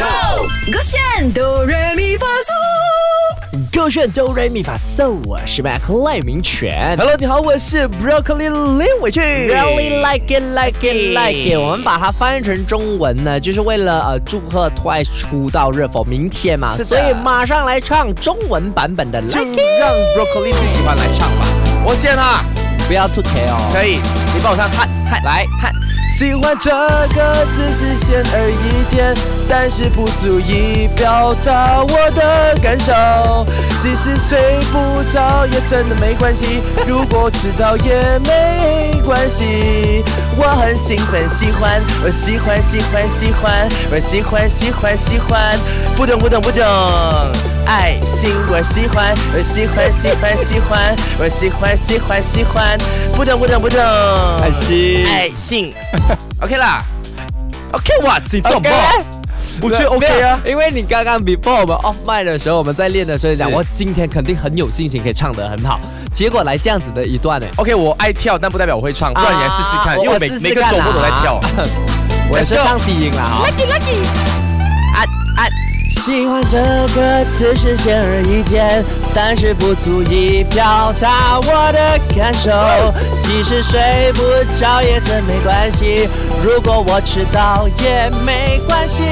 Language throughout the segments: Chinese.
Go，勾选哆来咪发嗦。勾选哆来咪发嗦，我是 Mac 赖明全。Hello，你好，我是 Broccoli 林伟俊。Really like it, like it, like it。我们把它翻译成中文呢，就是为了呃祝贺 Twice 出道日否明天嘛，是所以马上来唱中文版本的就 Like It。让 Broccoli 最喜欢来唱吧。我先哈，不要吐槽哦。可以，你帮我唱，嗨嗨来嗨。喜欢这个字是显而易见，但是不足以表达我的感受。即使睡不着也真的没关系，如果迟到也没关系。我很兴奋，喜欢，我喜欢，喜欢，喜欢，我喜欢，喜欢，喜欢，不懂，不懂，不懂。爱心，我喜欢，我喜欢，喜欢，喜欢，我喜欢，喜欢，喜欢，不懂，不懂，不懂。爱心爱心，OK 啦，OK，What？OK，我觉得 OK 啊。因为你刚刚 before 我们 off mic 的时候，我们在练的时候讲，我今天肯定很有信心可以唱得很好，结果来这样子的一段呢，OK，我爱跳，但不代表我会唱，不然你来试试看，啊因为每试试看每个周末都在跳。我也是唱低音了哈。Lucky Lucky，喜欢这个词是显而易见，但是不足以表达我的感受。即使睡不着也真没关系，如果我迟到也没关系。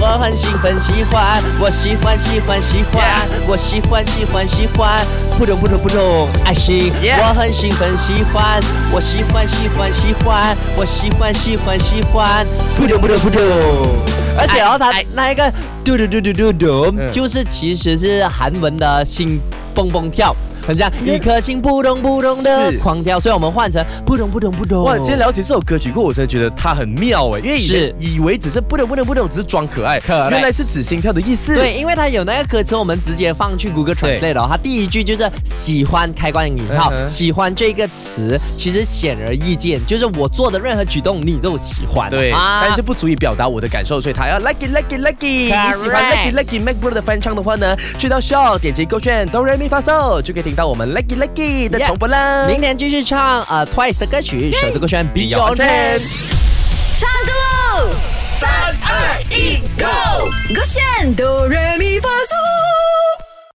我很兴奋，喜欢，我喜欢，喜欢，喜欢，我喜欢，喜欢，喜欢，扑通扑通扑通，爱心。我很兴奋，喜欢，我喜欢，喜欢，喜欢，我喜欢，喜欢，喜欢，扑通扑通扑通。而且哦，它哎。那一个嘟嘟嘟嘟嘟嘟，嗯。就是其实是韩文的心蹦蹦跳，很像一颗心扑通扑通的狂跳，所以我们换成扑通扑通扑通。哇，今天了解这首歌曲过后，我真的觉得它很妙哎，因为以前是以为只是扑通扑通扑通，只是装可爱，可爱原来是指心跳的意思。对，因为它有那个歌词，我们直接放去 Google Translate 哦。它第一句就是喜欢开关引号，嗯喜欢这个词其实显而易见，就是我做的任何举动你都喜欢。对，啊但是不足以表达我的感受，所以他要 lucky lucky lucky。你喜欢 lucky lucky Mac Bro 的翻唱的话呢，去到 Show 点击勾选哆来咪发嗦，就可以听到我们 lucky lucky 的重播啦。明天继续唱呃 Twice 的歌曲，首次歌选 Beyond。唱歌喽！三二一